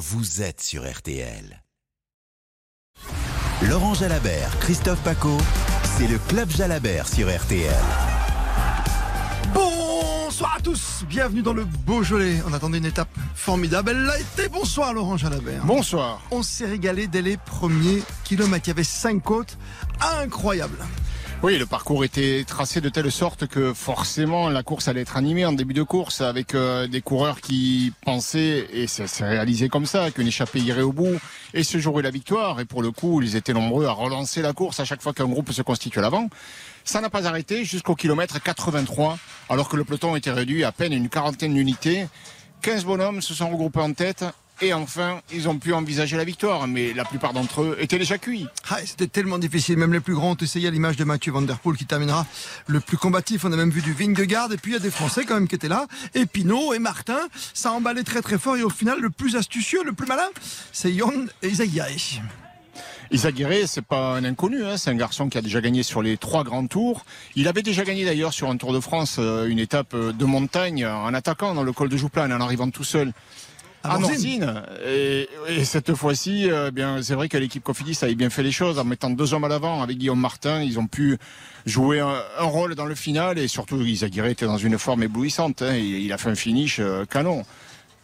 vous êtes sur RTL. Laurent Jalabert, Christophe Paco, c'est le Club Jalabert sur RTL. Bonsoir à tous, bienvenue dans le Beaujolais. On attendait une étape formidable, elle l'a été. Bonsoir Laurent Jalabert. Bonsoir. On s'est régalé dès les premiers kilomètres. Il y avait cinq côtes incroyables. Oui, le parcours était tracé de telle sorte que forcément la course allait être animée en début de course avec euh, des coureurs qui pensaient, et ça s'est réalisé comme ça, qu'une échappée irait au bout et se jouerait la victoire. Et pour le coup, ils étaient nombreux à relancer la course à chaque fois qu'un groupe se constitue à l'avant. Ça n'a pas arrêté jusqu'au kilomètre 83, alors que le peloton était réduit à peine une quarantaine d'unités. 15 bonhommes se sont regroupés en tête et enfin, ils ont pu envisager la victoire, mais la plupart d'entre eux étaient déjà cuits. Ah, C'était tellement difficile, même les plus grands ont essayé à l'image de Mathieu Van Der Poel qui terminera le plus combatif. On a même vu du Vingegaard, et puis il y a des Français quand même qui étaient là, et Pinot et Martin. Ça a emballé très très fort, et au final, le plus astucieux, le plus malin, c'est Yon et Isaguirre. Isaguirre, c'est pas un inconnu, hein. c'est un garçon qui a déjà gagné sur les trois grands tours. Il avait déjà gagné d'ailleurs sur un Tour de France euh, une étape euh, de montagne en attaquant dans le col de Jouplan en arrivant tout seul à Morzine. Et, et, cette fois-ci, euh, bien, c'est vrai que l'équipe Cofidis avait bien fait les choses en mettant deux hommes à l'avant avec Guillaume Martin. Ils ont pu jouer un, rôle dans le final et surtout Isaguirre était dans une forme éblouissante. Hein. Il, il, a fait un finish euh, canon.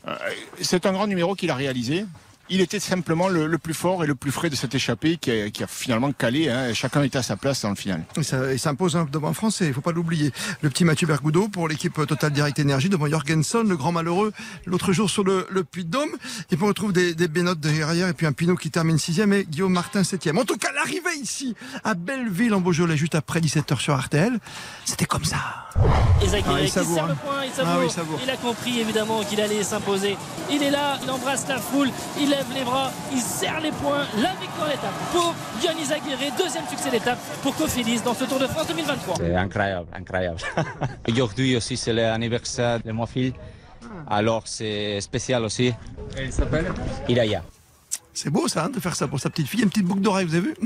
Euh, c'est un grand numéro qu'il a réalisé il était simplement le, le, plus fort et le plus frais de cette échappée qui a, qui a finalement calé. Hein, chacun était à sa place dans le final. Et ça, il s'impose devant un Français, il ne faut pas l'oublier. Le petit Mathieu Bergoudot pour l'équipe Total Direct Énergie devant Jorgensen, le grand malheureux, l'autre jour sur le, le Puy de Dôme. Et puis on retrouve des, des bénotes derrière et puis un Pinot qui termine sixième et Guillaume Martin septième. En tout cas, l'arrivée ici à Belleville en Beaujolais juste après 17h sur RTL, c'était comme ça. Isaac ah, il, savoure, hein. le point, il, ah, oui, savoure. il a compris évidemment qu'il allait s'imposer. Il est là, il embrasse la foule, il lève les bras, il serre les poings. La victoire d'étape pour Yann Izaguirre, deuxième succès d'étape pour Cofidis dans ce Tour de France 2023. C'est incroyable, incroyable. Aujourd'hui aussi c'est l'anniversaire de mon fils, alors c'est spécial aussi. Et il s'appelle Iraya. C'est beau ça, hein, de faire ça pour sa petite fille, une petite boucle d'oreille, vous avez vu?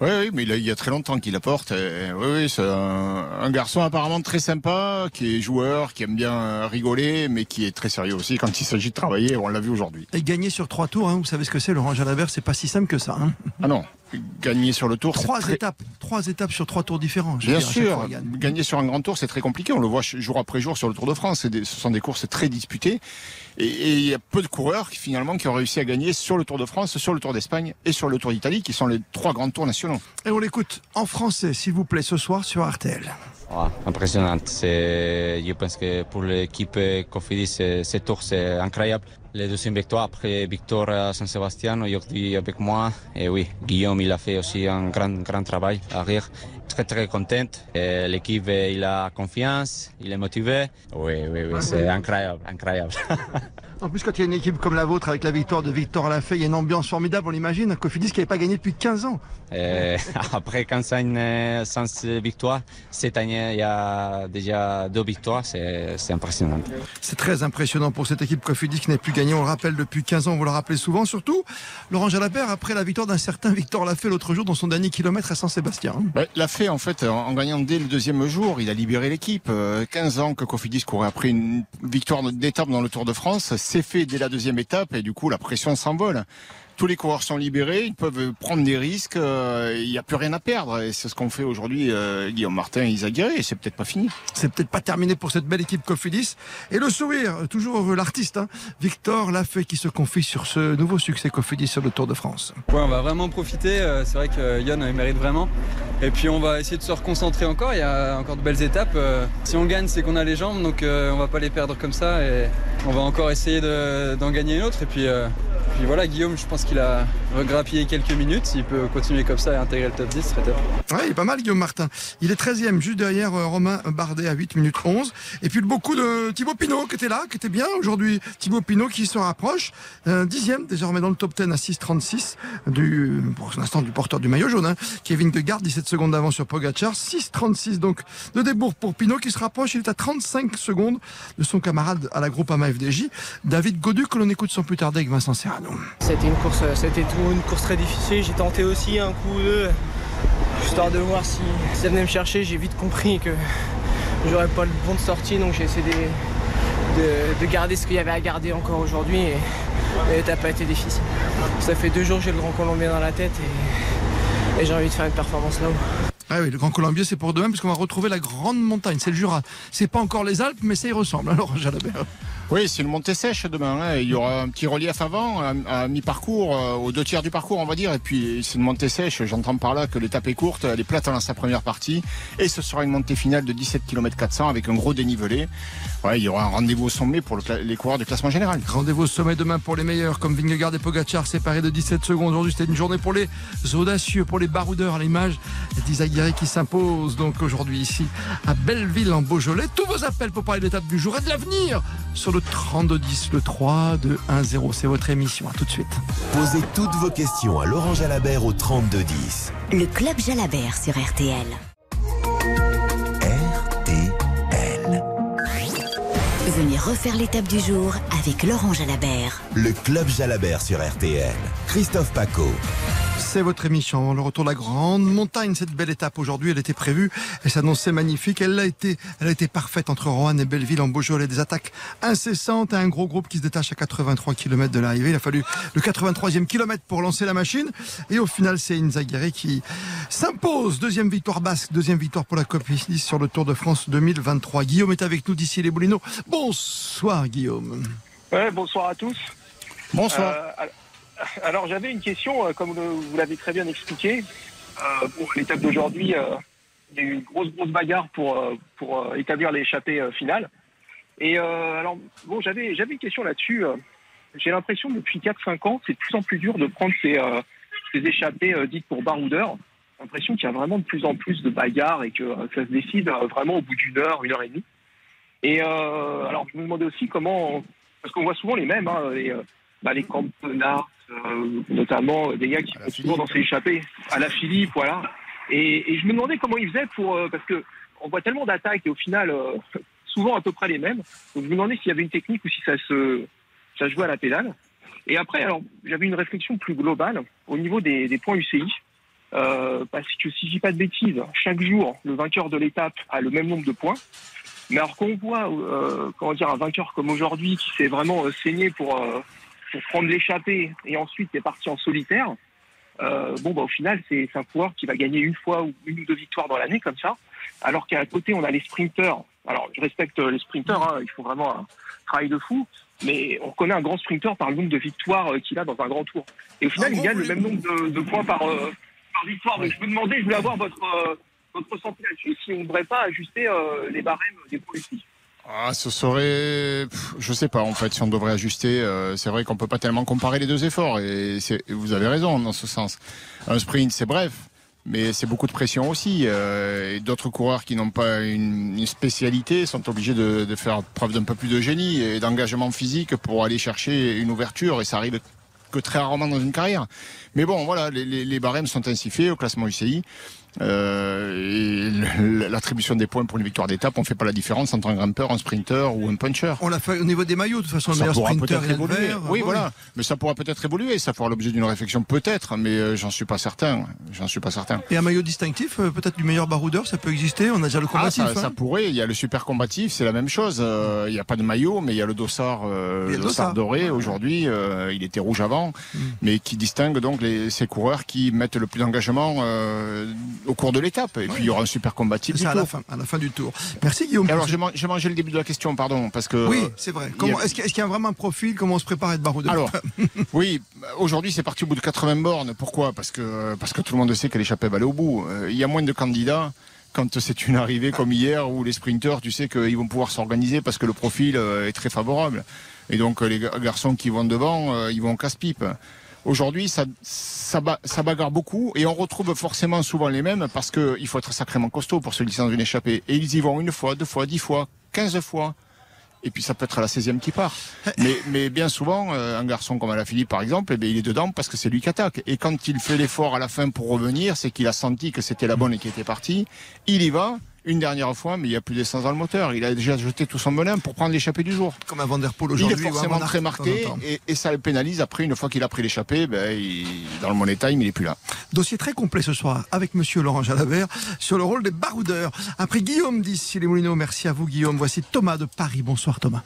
Oui, oui, mais il, y a très longtemps qu'il apporte. Et, oui, oui, c'est un, un, garçon apparemment très sympa, qui est joueur, qui aime bien rigoler, mais qui est très sérieux aussi quand il s'agit de travailler. On l'a vu aujourd'hui. Et gagner sur trois tours, hein, vous savez ce que c'est, Laurent Jalabert, c'est pas si simple que ça. Hein. Ah non, gagner sur le tour. Trois très... étapes, trois étapes sur trois tours différents. Bien sûr, gagner sur un grand tour, c'est très compliqué. On le voit jour après jour sur le Tour de France. Des, ce sont des courses très disputées. Et il y a peu de coureurs qui finalement qui ont réussi à gagner sur le Tour de France, sur le Tour d'Espagne et sur le Tour d'Italie, qui sont les trois grands tours nationaux. Et on l'écoute en français, s'il vous plaît, ce soir sur RTL. Oh, impressionnante. Je pense que pour l'équipe Cofidis, ce tour, c'est incroyable. Les deuxièmes victoires après victoire à Saint-Sébastien aujourd'hui avec moi. Et oui, Guillaume, il a fait aussi un grand, grand travail à rire. Très, très contente. L'équipe, il a confiance, il est motivé. Oui, oui, oui, c'est incroyable, incroyable. En plus, quand il y a une équipe comme la vôtre, avec la victoire de Victor Lafay, il y a une ambiance formidable, on l'imagine. Un Cofidis qui n'avait pas gagné depuis 15 ans. Et après 15 ans sans victoire, cette année, il y a déjà deux victoires. C'est impressionnant. C'est très impressionnant pour cette équipe Cofidis qui n'a plus gagné, on le rappelle, depuis 15 ans. Vous le rappelez souvent, surtout Laurent Jalabert, après la victoire d'un certain Victor Lafay l'autre jour dans son dernier kilomètre à Saint-Sébastien. Ouais, En fait, en gagnant dès le deuxième jour, il a libéré l'équipe. 15 ans que Cofidis courait après une victoire d'étape dans le Tour de France c'est fait dès la deuxième étape et du coup la pression s'envole. Tous les coureurs sont libérés, ils peuvent prendre des risques, euh, il n'y a plus rien à perdre. Et c'est ce qu'on fait aujourd'hui, euh, Guillaume Martin et Isaguirre, et c'est peut-être pas fini. C'est peut-être pas terminé pour cette belle équipe Cofidis. Et le sourire, toujours heureux, l'artiste, hein, Victor Lafay qui se confie sur ce nouveau succès Cofidis sur le Tour de France. Ouais, on va vraiment profiter, c'est vrai que Yann il mérite vraiment. Et puis on va essayer de se reconcentrer encore, il y a encore de belles étapes. Si on gagne, c'est qu'on a les jambes, donc on va pas les perdre comme ça. Et on va encore essayer d'en de, gagner une autre. Et puis, euh, puis voilà, Guillaume, je pense qu'il a regrappillé quelques minutes. S'il peut continuer comme ça et intégrer le top 10, ce serait top. Ouais, il est pas mal, Guillaume Martin. Il est 13e, juste derrière euh, Romain Bardet à 8 minutes 11. Et puis beaucoup de Thibaut Pinot qui était là, qui était bien aujourd'hui. Thibaut Pinot qui se rapproche. Euh, dixième, désormais dans le top 10 à 6,36 du, pour l'instant, du porteur du maillot jaune. Hein. Kevin de Garde, 17 secondes d'avant sur Pogacar. 6,36 donc de débours pour Pinot qui se rapproche. Il est à 35 secondes de son camarade à la groupe AMA FDJ, David Godu, que l'on écoute sans plus tarder avec Vincent Serrano. C'était une course, c'était tout une course très difficile. J'ai tenté aussi un coup ou deux, histoire de voir si ça venait me chercher. J'ai vite compris que j'aurais pas le bon de sortie, donc j'ai essayé de, de, de, garder ce qu'il y avait à garder encore aujourd'hui. Et Mais l'étape a été difficile. Ça fait deux jours que j'ai le Grand Colombien dans la tête et, et j'ai envie de faire une performance là-haut. Ah oui, le Grand Colombier, c'est pour demain, puisqu'on va retrouver la grande montagne, c'est le Jura. C'est pas encore les Alpes, mais ça y ressemble. Alors, Jalabert. Oui, c'est une montée sèche demain. hein. Il y aura un petit relief avant, à, mi-parcours, euh, aux deux tiers du parcours, on va dire. Et puis, c'est une montée sèche. J'entends par là que l'étape est courte. Elle est plate dans sa première partie. Et ce sera une montée finale de 17 km 400 avec un gros dénivelé. Ouais, il y aura un rendez-vous au sommet pour les coureurs du classement général. Rendez-vous au sommet demain pour les meilleurs, comme Vingegaard et Pogacar séparés de 17 secondes. Aujourd'hui, c'était une journée pour les audacieux, pour les baroudeurs. À l'image d'Isaguirre qui s'impose donc aujourd'hui ici à Belleville en Beaujolais. Tous vos appels pour parler de l'étape du jour et de l'avenir sur le 3210, le 3, 2, 1, 0. C'est votre émission. À tout de suite. Posez toutes vos questions à Laurent Jalabert au 3210. Le Club Jalabert sur RTL. RTL. Venez refaire l'étape du jour avec Laurent Jalabert. Le Club Jalabert sur RTL. Christophe Paco. C'est votre émission. Le retour de la grande montagne, cette belle étape aujourd'hui, elle était prévue. Elle s'annonçait magnifique. Elle a été, elle a été parfaite entre Roanne et Belleville en Beaujolais. Des attaques incessantes à un gros groupe qui se détache à 83 km de l'arrivée. Il a fallu le 83e kilomètre pour lancer la machine. Et au final, c'est Inzaghi qui s'impose. Deuxième victoire basque, deuxième victoire pour la Copie sur le Tour de France 2023. Guillaume est avec nous d'ici les Boulineaux. Bonsoir, Guillaume. Ouais, bonsoir à tous. Bonsoir. Euh, alors j'avais une question, euh, comme vous l'avez très bien expliqué. Euh, pour l'étape d'aujourd'hui, euh, il y a eu une grosse grosse bagarre pour euh, pour euh, établir l'échappée euh, finale. Et alors bon, j'avais j'avais une question là-dessus. J'ai l'impression depuis 4-5 ans, c'est de plus en plus dur de prendre ces, ces échappées dites pour baroudeurs. J'ai l'impression qu'il y a vraiment de plus en plus de bagarres et que ça se décide vraiment au bout d'une heure, une heure et demie. Et alors je me demandais aussi comment, parce qu'on voit souvent les mêmes, hein, les, bah, les euh, notamment euh, des gars qui sont toujours dans ces échappées, à la Philippe, voilà. Et, et je me demandais comment ils faisaient pour, euh, parce que on voit tellement d'attaques et au final euh, souvent à peu près les mêmes. Donc je me demandais s'il y avait une technique ou si ça se, ça jouait à la pédale. Et après, alors j'avais une réflexion plus globale au niveau des, des points UCI. Euh, parce que si je dis pas de bêtises, chaque jour, le vainqueur de l'étape a le même nombre de points. Mais alors qu'on voit, euh, comment dire, un vainqueur comme aujourd'hui qui s'est vraiment euh, saigné pour, pour prendre l'échappée et ensuite est parti en solitaire, euh, bon, bah, au final, c'est un coureur qui va gagner une fois ou une ou deux victoires dans l'année comme ça. Alors qu'à côté, on a les sprinteurs. Alors, je respecte euh, les sprinteurs, hein, ils font vraiment un travail de fou. Mais on connaît un grand sprinter par le nombre de victoires euh, qu'il a dans un grand tour. Et au final, il gagne le même nombre de, points par, victoire. Je me demandais, je voulais avoir votre, votre ressenti là-dessus, si on ne devrait pas ajuster les barèmes des points ici. Ah, ce serait, je sais pas en fait si on devrait ajuster. euh, c'est vrai qu'on peut pas tellement comparer les deux efforts et, et vous avez raison dans ce sens. Un sprint c'est bref, mais c'est beaucoup de pression aussi. euh, et d'autres coureurs qui n'ont pas une, une spécialité sont obligés de, de faire preuve d'un peu plus de génie et d'engagement physique pour aller chercher une ouverture et ça arrive que très rarement dans une carrière. Mais bon, voilà, les, les, les barèmes sont ainsi faits au classement UCI. Euh, et l'attribution des points pour une victoire d'étape, on fait pas la différence entre un grimpeur, un sprinter ou un puncher. On l'a fait au niveau des maillots, de toute façon, le meilleur sprinter, évoluer. vert. Oui, Ah, voilà. Mais ça pourra peut-être évoluer. Ça fera l'objet d'une réflexion, peut-être. Mais euh, j'en suis pas certain. J'en suis pas certain. Et un maillot distinctif, euh, peut-être du meilleur baroudeur, ça peut exister. On a déjà le Ah, combatif. ça, ça hein. pourrait. Il y a le super combatif, c'est la même chose. Euh, Il n'y a pas de maillot, mais il y a le dossard, euh, le doré aujourd'hui. il était rouge avant, mais qui distingue donc les, ces coureurs qui mettent le plus d'engagement au cours de l'étape. Et puis il y aura un super combatif. C'est du ça à la fin, à la fin du tour. Merci Guillaume. Et alors j'ai man- j'ai mangé le début de la question, pardon, parce que Oui, c'est vrai. A- Est-ce qu'il y, a- vraiment un profil? Comment on se prépare à être baroudeur Alors, oui, aujourd'hui c'est parti au bout de 80 bornes. Pourquoi? Parce que parce que tout le monde sait que l'échappée va aller au bout. Euh, Il y a moins de candidats quand c'est une arrivée comme hier où les sprinteurs, tu sais qu'ils vont pouvoir s'organiser parce que le profil euh, est très favorable. Et donc euh, les ga- garçons qui vont devant, euh, ils vont en casse-pipe. Aujourd'hui, ça, ça, ba- ça bagarre beaucoup et on retrouve forcément souvent les mêmes parce qu'il faut être sacrément costaud pour se glisser dans une échappée. Et ils y vont une fois, deux fois, dix fois, quinze fois. Et puis ça peut être à la 16e qui part. Mais, mais bien souvent, euh, un garçon comme Alaphilippe par exemple, eh bien, il est dedans parce que c'est lui qui attaque. Et quand il fait l'effort à la fin pour revenir, c'est qu'il a senti que c'était la bonne et qu'il était parti. Il y va une dernière fois, mais il n'y a plus d'essence dans le moteur. Il a déjà jeté tout son bonheur pour prendre l'échappée du jour. Comme un Van Der Poel Il aujourd'hui. est ou un forcément très marqué et, et ça le pénalise. Après, une fois qu'il a pris l'échappée, ben, il- dans le money time, il est plus là. Dossier très complet ce soir avec Monsieur Laurent Jalabert sur le rôle des baroudeurs. Après Guillaume d'ici les Moulineaux, merci à vous Guillaume. Voici Thomas de Paris. Bonsoir Thomas.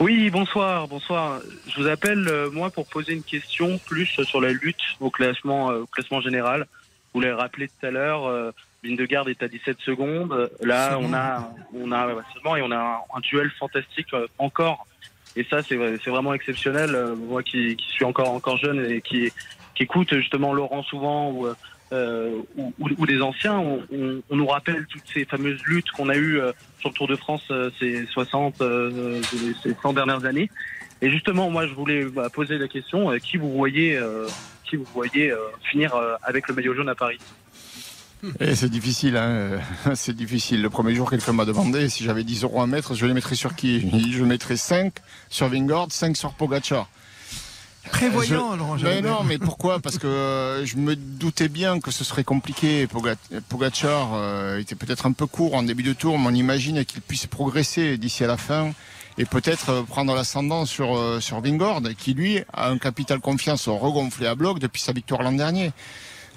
Oui, bonsoir, bonsoir. Je vous appelle euh, moi pour poser une question plus sur la lutte au classement, euh, au classement général. Vous l'avez rappelé tout à l'heure, euh, Vindegarde est à 17 secondes. Là, on a, on a seulement et on a un, duel fantastique euh, encore. Et ça, c'est c'est vraiment exceptionnel. Euh, moi, qui, qui suis encore encore jeune et qui qui écoute justement Laurent souvent ou euh, ou, ou- ou des anciens, on, on- on nous rappelle toutes ces fameuses luttes qu'on a eues euh, sur le Tour de France euh, ces 60, euh, ces 100 dernières années. Et justement, moi, je voulais bah, poser la question euh, qui vous voyez, euh, qui vous voyez euh, finir euh, avec le maillot jaune à Paris? C'est difficile, hein. euh, c'est difficile. Le premier jour, quelqu'un m'a demandé si j'avais 10 euros à mettre, je les mettrais sur qui? Je mettrais 5 sur Vingord, 5 sur Pogacar. Prévoyant, Je- Laurent Mais non, mais pourquoi? Parce que euh, je me doutais bien que ce serait compliqué. Poga- Pogacar euh, était peut-être un peu court en début de tour, mais on imagine qu'il puisse progresser d'ici à la fin et peut-être euh, prendre l'ascendant sur, sur Vingord, qui lui a un capital confiance regonflé à bloc depuis sa victoire l'an dernier.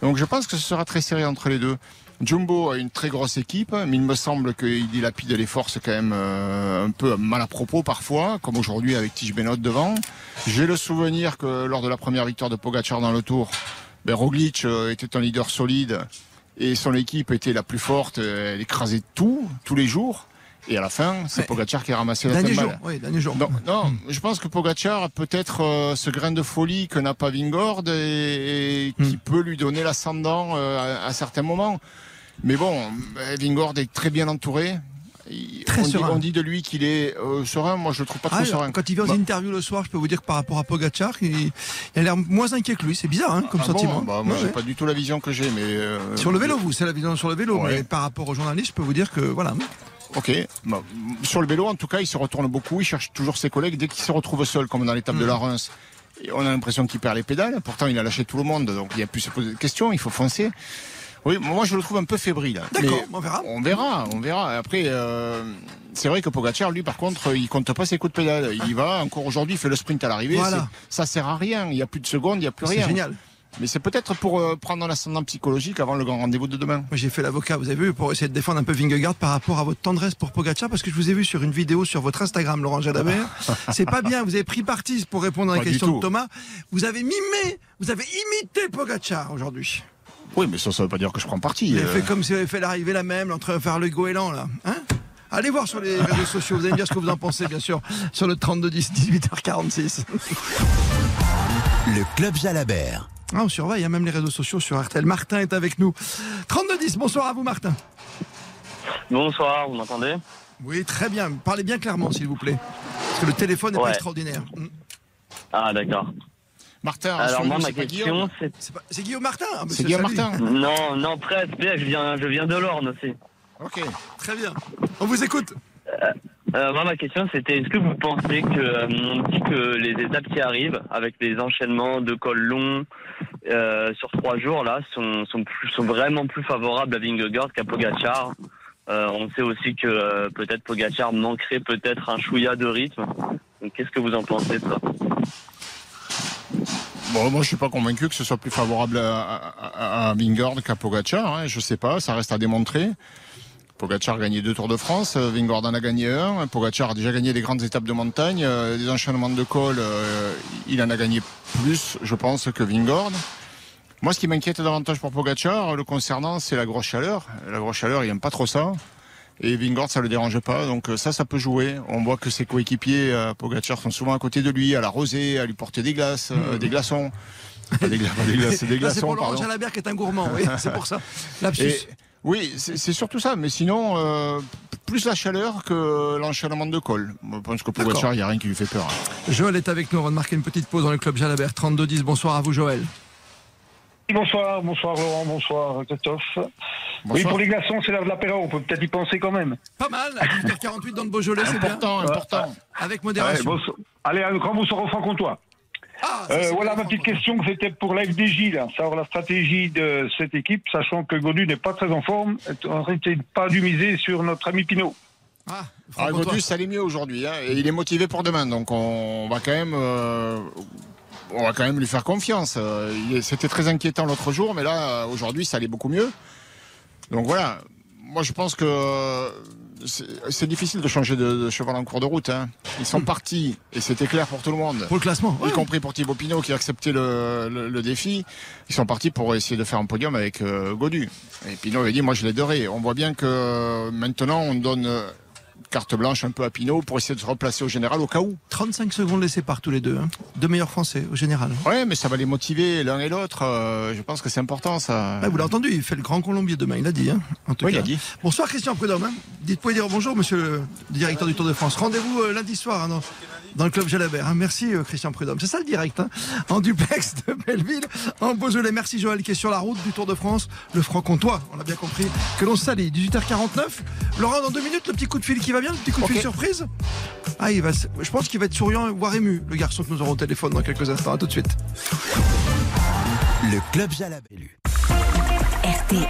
Donc je pense que ce sera très serré entre les deux. Jumbo a une très grosse équipe, mais il me semble qu'il dilapide les forces quand même euh, un peu mal à propos parfois, comme aujourd'hui avec Tige Benoît devant. J'ai le souvenir que lors de la première victoire de Pogacar dans le Tour, ben Roglic euh, était un leader solide et son équipe était la plus forte, elle écrasait tout, tous les jours. Et à la fin, c'est Ouais. Pogacar qui a ramassé la Dernier jour, oui, dernier jour. Non, non, je pense que Pogacar a peut-être euh, ce grain de folie que n'a pas Vingord et, et qui peut lui donner l'ascendant euh, à, à certains moments. Mais bon, Vingord est très bien entouré. Très on, dit, on dit de lui qu'il est euh, serein. Moi, je le trouve pas Ah, trop serein. quand il vient aux Bah, interviews le soir, je peux vous dire que par rapport à Pogacar, il, il a l'air moins inquiet que lui. C'est bizarre hein, comme ah bon sentiment. Bah, moi, Ouais, j'ai ouais. pas du tout la vision que j'ai, mais euh, Sur le vélo, vous, c'est la vision sur le vélo. Ouais. Mais par rapport aux journalistes, je peux vous dire que voilà. Ok. Bah, sur le vélo, en tout cas, il se retourne beaucoup. Il cherche toujours ses collègues. Dès qu'il se retrouve seul, comme dans l'étape Mm. de la Reims, et on a l'impression qu'il perd les pédales. Pourtant, il a lâché tout le monde. Donc, il a plus à se poser de questions. Il faut foncer. Oui, moi, je le trouve un peu fébrile. D'accord, on verra. On verra, on verra. Après, euh, c'est vrai que Pogacar, lui, par contre, il compte pas ses coups de pédale. Il y va. Encore aujourd'hui, il fait le sprint à l'arrivée. Voilà. C'est- Ça sert à rien. Il n'y a plus de secondes, il n'y a plus C'est rien. génial. Mais c'est peut-être pour euh, prendre l'ascendant psychologique avant le grand rendez-vous de demain. Moi, j'ai fait l'avocat, vous avez vu, pour essayer de défendre un peu Vingegaard par rapport à votre tendresse pour Pogacar, parce que je vous ai vu sur une vidéo sur votre Instagram, Laurent Jalabert. C'est pas bien, vous avez pris parti pour répondre à la question de Thomas. Vous avez mimé, vous avez imité Pogacar aujourd'hui. Oui, mais ça, ça veut pas dire que je prends parti. Vous avez euh. fait comme si vous avez fait l'arrivée la même, entre faire le goéland, là. Hein? Allez voir sur les réseaux sociaux, vous allez me dire ce que vous en pensez, bien sûr, sur le 32 10 18h46. Le Club Jalabert. Ah, on surveille, il y a même les réseaux sociaux sur RTL. Martin est avec nous. 32 10, bonsoir à vous, Martin. Bonsoir, vous m'entendez? Oui, très bien. Parlez bien clairement, s'il vous plaît. Parce que le téléphone n'est pas extraordinaire. Mm. Ah d'accord. Martin, Alors moi ma question c'est C'est Guillaume Martin Ah, bah, C'est Guillaume. Martin. non non presque. Je viens je viens de l'Orne aussi. Ok. Très bien. On vous écoute. Euh, moi, ma question, c'était est-ce que vous pensez que, euh, les étapes qui arrivent, avec les enchaînements de cols longs euh, sur trois jours, là, sont, sont, vraiment plus favorables à Vingegaard qu'à Pogacar? Euh, On sait aussi que euh, peut-être Pogacar manquerait peut-être un chouïa de rythme. Qu'est-ce que vous en pensez de ça Bon, moi, je suis pas convaincu que ce soit plus favorable à, à, qu'à Pogacar. Hein. Je sais pas, ça reste à démontrer. Pogacar a gagné deux Tours de France, euh, Vingord en a gagné un. Pogacar a déjà gagné des grandes étapes de montagne, euh, des enchaînements de col. euh, il en a gagné plus, je pense, que Vingord. Moi, ce qui m'inquiète davantage pour Pogacar, le concernant, c'est la grosse chaleur. La grosse chaleur, il aime pas trop ça. Et Vingord, ça le dérange pas. Donc euh, ça, ça peut jouer. On voit que ses coéquipiers, euh, Pogacar, sont souvent à côté de lui, à la rosée, à lui porter des glaces, euh, des glaçons. Pas des, gla- pas des glaces, c'est des c'est glaçons, pour Laurent. Jalabert qui est un gourmand, oui, c'est pour ça. Lapsus. Et- oui, c'est surtout ça. Mais sinon, euh, plus la chaleur que l'enchaînement de col. Moi, Je pense que Pogacar, D'accord. il n'y a rien qui lui fait peur. hein. Joël est avec nous. On va marquer une petite pause dans le club Jalabert. 32 10. Bonsoir à vous, Joël. Bonsoir, bonsoir Laurent, bonsoir Christophe. Oui, pour les glaçons, c'est l'heure de l'apéro, on peut peut-être y penser quand même. Pas mal. À 18h48 dans le Beaujolais, c'est bien. Important, important. Avec modération. bonsoir. Allez, un grand bonsoir au franc-comtois. Ah, Euh, voilà ma petite question, c'était pour la FDJ, là, savoir la stratégie de cette équipe, sachant que Godu n'est pas très en forme, on aurait peut-être pas dû miser sur notre ami Pinot. Ah, Ah. Godus, ça allait mieux aujourd'hui. hein, et il est motivé pour demain. Donc on va quand même, euh, on va quand même lui faire confiance. Euh, C'était très inquiétant l'autre jour, mais là, aujourd'hui, ça allait beaucoup mieux. Donc voilà. moi, je pense que c'est difficile de changer de, de cheval en cours de route. hein. Ils sont partis, et c'était clair pour tout le monde. Pour le classement, Y compris pour Thibaut Pinot qui a accepté le, le- le défi. Ils sont partis pour essayer de faire un podium avec euh, Godu. Et Pinot avait dit, moi je l'aiderai. On voit bien que euh, maintenant, on donne euh, carte blanche un peu à Pinot pour essayer de se replacer au général au cas où. 35 secondes laissées par tous les deux. hein. Deux meilleurs Français au général. Ouais, mais ça va les motiver l'un et l'autre. euh, je pense que c'est important ça. Ah, vous l'avez entendu, il fait le grand Colombier demain, il a dit. Hein, en tout Oui, cas. il a dit. Bonsoir Christian Prudhomme. Hein. Dites-moi dire bonjour, monsieur le directeur du Tour de France. Rendez-vous euh, lundi soir hein, dans, le club Jalabert. hein. Merci euh, Christian Prudhomme. C'est ça le direct. hein. En duplex de Belleville, en Beaujolais. Merci Joël qui est sur la route du Tour de France. Le franc-comtois, on l'a bien compris, que l'on salue. 18h49. Laurent, dans deux minutes, le petit coup de fil qui va bien, le petit coup de fil surprise? Ah, il va, je pense qu'il va être souriant, voire ému, le garçon que nous aurons au téléphone dans quelques instants. À tout de suite. Le Club Jalabert. RTL.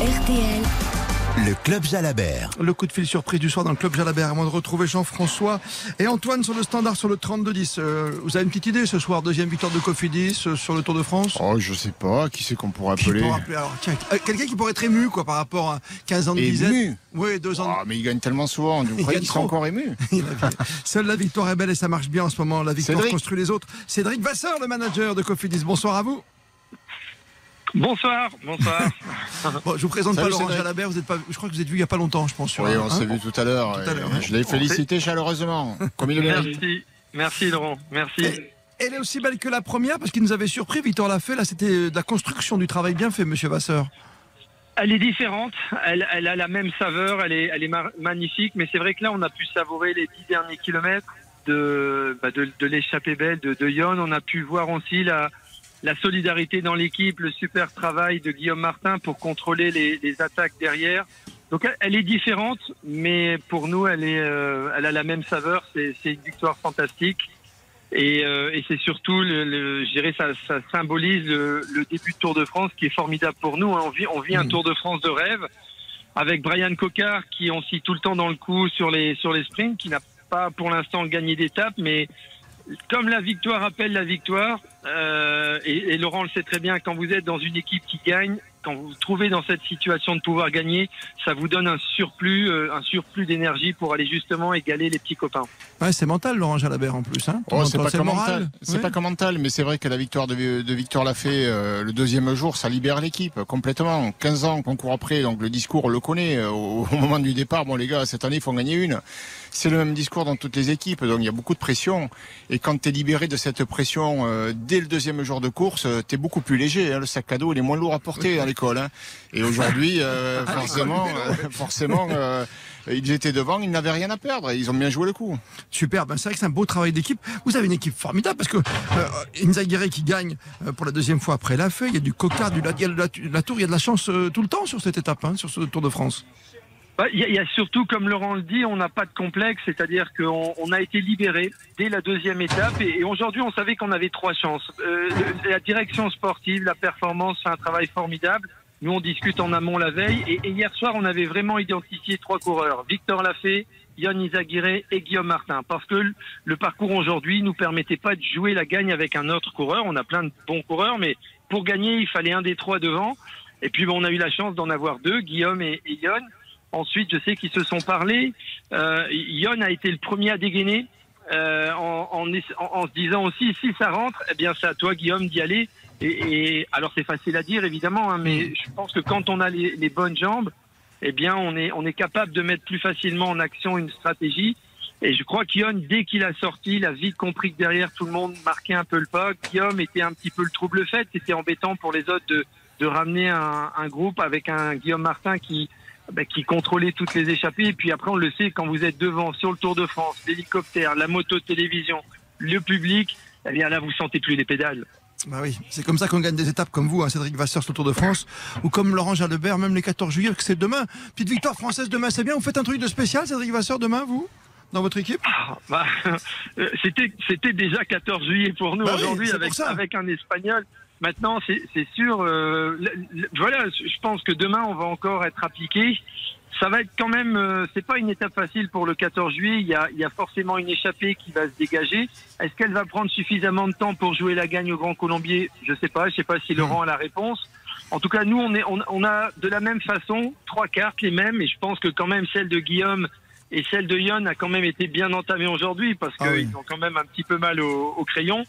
RTL. Le Club Jalabert. Le coup de fil surprise du soir dans le club Jalabert. Avant de retrouver Jean-François et Antoine sur le standard sur le 32-10. Euh, vous avez une petite idée ce soir, deuxième victoire de Cofidis euh, sur le Tour de France Oh, je sais pas. Qui c'est qu'on pourrait appeler pourra appeler alors, tiens, euh, Quelqu'un qui pourrait être ému quoi, par rapport à 15 ans de Ému disette. Oui, deux ans. de- Ah, mais ils gagnent tellement souvent. Vous croyez sont trop. encore Il dit, Seule la victoire est belle et ça marche bien en ce moment. La victoire Cédric. construit les autres. Cédric Vasseur, le manager de Cofidis. Bonsoir à vous. Bonsoir, bonsoir. Bon, je vous présente Salut, pas Laurent. Jalabert. Vous êtes pas. Je crois que vous êtes vu il y a pas longtemps, je pense. Sur Oui, on hein s'est vu tout à l'heure. Hein. Je l'ai félicité chaleureusement, comme il le mérite. Merci, merci Laurent, merci. Elle est aussi belle que la première parce qu'il nous avait surpris. Victor l'a fait. Là, c'était de la construction du travail bien fait, Monsieur Vasseur. Elle est différente, elle, elle a la même saveur, elle est, elle est mar- magnifique, mais c'est vrai que là, on a pu savourer les dix derniers kilomètres de, bah, de, de l'échappée belle de, de Yon. On a pu voir aussi la, la solidarité dans l'équipe, le super travail de Guillaume Martin pour contrôler les, les attaques derrière. Donc elle, est différente, mais pour nous, elle, est, euh, elle a la même saveur. C'est une victoire fantastique. Et, euh, et c'est surtout, le, le- je dirais, ça, ça symbolise le, le début de Tour de France qui est formidable pour nous. On vit, on vit un Tour de France de rêve avec Brian Cocard qui on scie tout le temps dans le coup sur les sur les sprints, qui n'a pas pour l'instant gagné d'étape, mais comme la victoire appelle la victoire, euh, et, et Laurent le sait très bien, quand vous êtes dans une équipe qui gagne, quand vous vous trouvez dans cette situation de pouvoir gagner, ça vous donne un surplus, euh, un surplus d'énergie pour aller justement égaler les petits copains. Ouais, c'est mental, Laurent Jalabert en plus. Hein. Oh, c'est pas comme mental. C'est pas comme mental, mais c'est vrai que la victoire de, de Victor l'a fait euh, le deuxième jour, ça libère l'équipe complètement. 15 ans qu'on court après, donc le discours on le connaît. euh, Au, au moment du départ, bon les gars, cette année il faut en gagner une. C'est le même discours dans toutes les équipes, donc il y a beaucoup de pression. Et quand tu es libéré de cette pression euh, dès le deuxième jour de course, tu es beaucoup plus léger. hein. Le sac à dos il est moins lourd à porter à l'école. hein. Et aujourd'hui, euh, forcément, euh, forcément, euh, ils étaient devant, ils n'avaient rien à perdre. Ils ont bien joué le coup. Super, ben, c'est vrai que c'est un beau travail d'équipe. Vous avez une équipe formidable parce que euh, Inzaghi qui gagne euh, pour la deuxième fois après l'a fait. Il y a du coca, du, il y a de la, la tour, il y a de la chance euh, tout le temps sur cette étape, hein, sur ce Tour de France. Bah, Il y, a- il y a surtout, comme Laurent le dit, on n'a pas de complexe, c'est-à-dire qu'on on a été libéré dès la deuxième étape et, aujourd'hui on savait qu'on avait trois chances. Euh, la direction sportive, la performance fait un travail formidable. Nous on discute en amont la veille et, hier soir on avait vraiment identifié trois coureurs Victor Lafay, Yann Izaguirre et Guillaume Martin parce que le, parcours aujourd'hui nous permettait pas de jouer la gagne avec un autre coureur. On a plein de bons coureurs, mais pour gagner il fallait un des trois devant. Et puis bon, on a eu la chance d'en avoir deux, Guillaume et, et Yon. Ensuite, je sais qu'ils se sont parlé. Euh, Yon a été le premier à dégainer euh, en, en, en- en se disant aussi si ça rentre, eh bien c'est à toi Guillaume d'y aller. Et, et alors c'est facile à dire évidemment, hein, mais je pense que quand on a les, les bonnes jambes, eh bien on est on est capable de mettre plus facilement en action une stratégie. Et je crois qu'Yon, dès qu'il a sorti, il a vite compris que derrière tout le monde marquait un peu le pas. Guillaume était un petit peu le trouble fait. C'était embêtant pour les autres de, de ramener un, un groupe avec un Guillaume Martin qui, bah, qui contrôlait toutes les échappées. Et puis après, on le sait, quand vous êtes devant sur le Tour de France, l'hélicoptère, la moto télévision, le public, eh bien là, vous sentez plus les pédales. Bah oui, c'est comme ça qu'on gagne des étapes comme vous, hein, Cédric Vasseur sur le Tour de France, ou comme Laurent Jalabert, même les 14 juillet, que c'est demain. Petite victoire française demain, c'est bien. Vous faites un truc de spécial, Cédric Vasseur, demain, vous Dans votre équipe? Bah, euh, c'était déjà 14 juillet pour nous Bah aujourd'hui avec un espagnol. Maintenant, c'est sûr. euh, voilà, je pense que demain on va encore être appliqué. Ça va être quand même. euh, c'est pas une étape facile pour le 14 juillet. Il y a il y a forcément une échappée qui va se dégager. Est-ce qu'elle va prendre suffisamment de temps pour jouer la gagne au Grand Colombier? Je sais pas. Je sais pas si Laurent a la réponse. En tout cas, nous, on, est, on, on a de la même façon trois cartes, les mêmes, et je pense que quand même celle de Guillaume et celle de Yon a quand même été bien entamée aujourd'hui parce Ah qu'ils ont quand même un petit peu mal au, au crayon.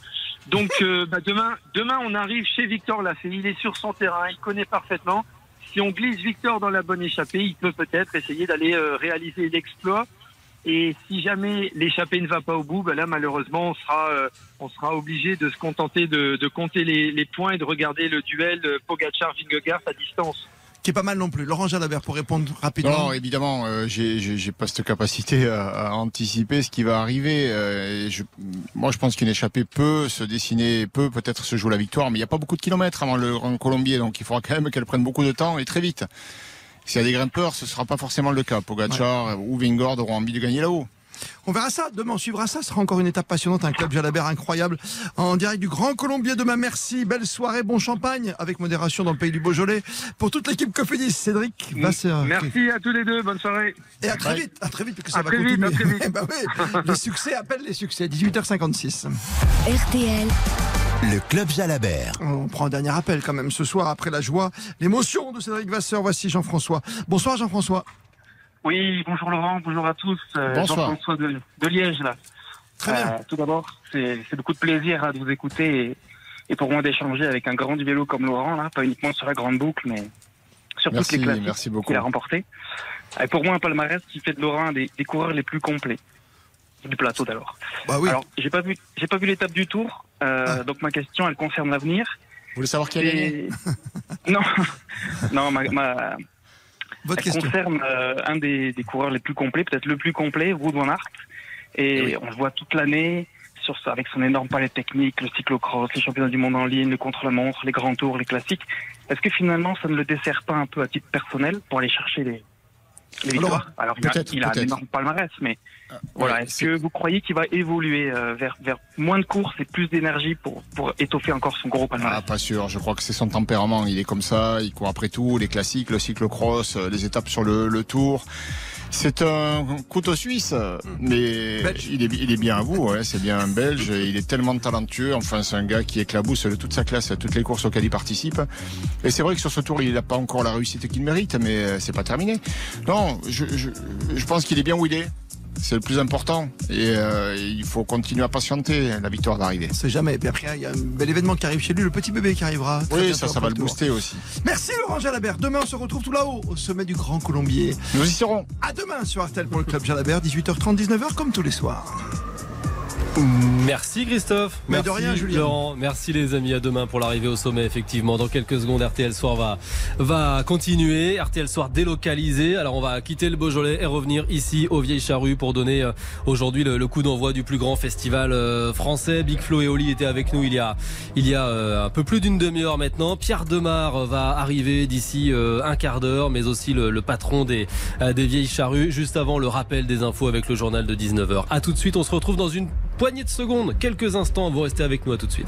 Donc euh, bah, demain, demain, on arrive chez Victor Lafay. Il est sur son terrain, il connaît parfaitement. Si on glisse Victor dans la bonne échappée, il peut peut-être essayer d'aller euh, réaliser l'exploit. Et si jamais l'échappée ne va pas au bout, bah là malheureusement on sera euh, on sera obligé de se contenter de, de compter les, les points et de regarder le duel de Pogacar-Vingegaard à distance. Qui est pas mal non plus. Laurent Jalabert pour répondre rapidement. Non, évidemment, euh, j'ai- pas cette capacité à, à anticiper ce qui va arriver. euh, je, moi, je pense qu'une échappée peut se dessiner, peut peut-être se jouer la victoire, mais il n'y a pas beaucoup de kilomètres avant le Grand Colombier, donc il faudra quand même qu'elle prenne beaucoup de temps et très vite. S'il y a des grimpeurs, ce sera pas forcément le cas. Pogacar ou Vingord auront envie de gagner là-haut. On verra ça demain, on suivra ça. Ce sera encore une étape passionnante, un club Jalabert incroyable en direct du Grand Colombier demain. Merci, belle soirée, bon champagne avec modération dans le pays du Beaujolais pour toute l'équipe Cofidis. Cédric Vasseur. Merci à tous les deux, bonne soirée. Et à très vite, à très vite, parce que ça À va très vite, à très vite. Bah oui, les succès appellent les succès. 18h56. RTL, Le Club Jalabert. On prend un dernier appel quand même ce soir après la joie, l'émotion de Cédric Vasseur. Voici Jean-François. Bonsoir Jean-François. Oui, bonjour Laurent, bonjour à tous. Euh, Bonsoir. Jean-François de, de Liège, là. Très bien. Euh, tout d'abord, c'est c'est beaucoup de plaisir hein, de vous écouter et, et pour moi d'échanger avec un grand du vélo comme Laurent, là, pas uniquement sur la grande boucle, mais sur Merci, toutes les beaucoup. qu'il a remporté. Et pour moi, un palmarès qui fait de Laurent un des, des coureurs les plus complets du plateau d'alors. Bah oui. Alors, j'ai pas vu, j'ai pas vu l'étape du Tour, euh, Ah. donc ma question, elle concerne l'avenir. Vous voulez savoir qui a gagné? Non, non, ma, ma, Votre elle question. concerne euh, un des, des coureurs les plus complets, peut-être le plus complet, Wout van Aert. Et on le voit toute l'année sur ça, avec son énorme palais technique, le cyclocross, les championnats du monde en ligne, le contre-la-montre, les grands tours, les classiques. Est-ce que finalement ça ne le dessert pas un peu à titre personnel pour aller chercher les, les Alors, victoires Alors il a, il a un énorme palmarès, mais voilà. ouais, Est-ce que vous croyez qu'il va évoluer euh, vers, vers moins de courses et plus d'énergie pour, pour étoffer encore son gros palmarès? Ah, pas sûr. Je crois que c'est son tempérament. Il est comme ça. Il court après tout. Les classiques, le cyclocross, euh, les étapes sur le, le tour. C'est un couteau suisse, mais il est, il est bien à vous. Ouais. C'est bien un Belge. et Il est tellement talentueux. Enfin, c'est un gars qui éclabousse de toute sa classe à toutes les courses auxquelles il participe. Et c'est vrai que sur ce tour, il n'a pas encore la réussite qu'il mérite, mais euh, c'est pas terminé. Non, je, je, je pense qu'il est bien où il est. C'est le plus important. Et euh, il faut continuer à patienter. La victoire va arriver. C'est jamais. Et puis après, il y a un bel événement qui arrive chez lui, le petit bébé qui arrivera. Oui, ça, ça va le tour. booster aussi. Merci Laurent Jalabert. Demain, on se retrouve tout là-haut, au sommet du Grand Colombier. Nous y serons. À demain sur Artel pour le Club Jalabert, 18h30, 19h, comme tous les soirs. Merci Christophe. Mais Merci de rien, Julien. Laurent. Merci les amis. À demain pour l'arrivée au sommet. Effectivement, dans quelques secondes, RTL Soir va, va continuer. RTL Soir délocalisé. Alors on va quitter le Beaujolais et revenir ici au Vieilles Charrues pour donner euh, aujourd'hui le, le coup d'envoi du plus grand festival euh, français. Big Flo et Oli étaient avec nous il y a, il y a euh, un peu plus d'une demi-heure maintenant. Pierre Demar va arriver d'ici un quart d'heure, mais aussi le, le patron des, des Vieilles Charrues. Juste avant le rappel des infos avec le journal de 19h. À tout de suite. On se retrouve dans une poignée de secondes, quelques instants. Vous restez avec nous. À tout de suite.